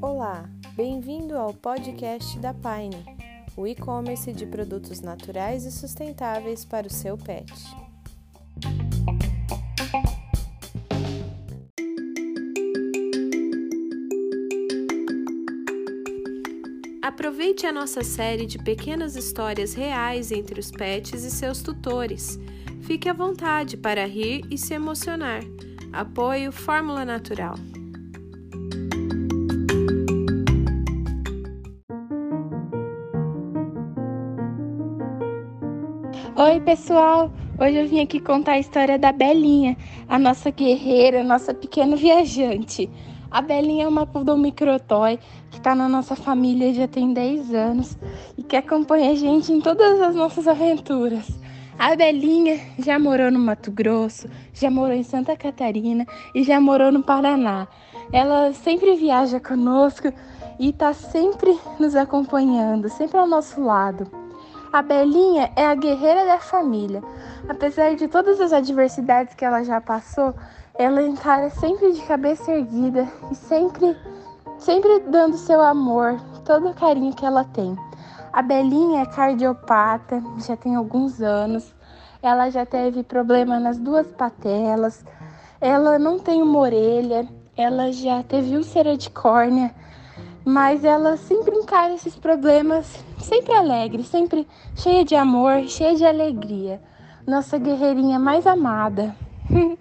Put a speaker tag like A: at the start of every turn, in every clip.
A: Olá, bem-vindo ao podcast da Pine, o e-commerce de produtos naturais e sustentáveis para o seu pet. Aproveite a nossa série de pequenas histórias reais entre os pets e seus tutores. Fique à vontade para rir e se emocionar. Apoio Fórmula Natural.
B: Oi, pessoal! Hoje eu vim aqui contar a história da Belinha, a nossa guerreira, nossa pequena viajante. A Belinha é uma poodle microtoy que está na nossa família já tem 10 anos e que acompanha a gente em todas as nossas aventuras. A Belinha já morou no Mato Grosso, já morou em Santa Catarina e já morou no Paraná. Ela sempre viaja conosco e está sempre nos acompanhando, sempre ao nosso lado. A Belinha é a guerreira da família. Apesar de todas as adversidades que ela já passou, ela encara sempre de cabeça erguida e sempre, sempre dando seu amor, todo o carinho que ela tem. A Belinha é cardiopata, já tem alguns anos. Ela já teve problema nas duas patelas. Ela não tem uma orelha. Ela já teve úlcera de córnea. Mas ela sempre encara esses problemas sempre alegre, sempre cheia de amor, cheia de alegria. Nossa guerreirinha mais amada.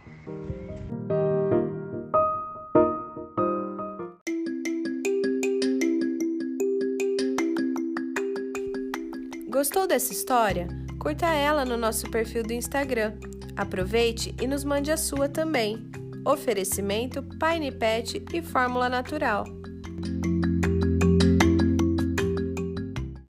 A: Gostou dessa história? Curta ela no nosso perfil do Instagram. Aproveite e nos mande a sua também. Oferecimento Pine Pet e Fórmula Natural.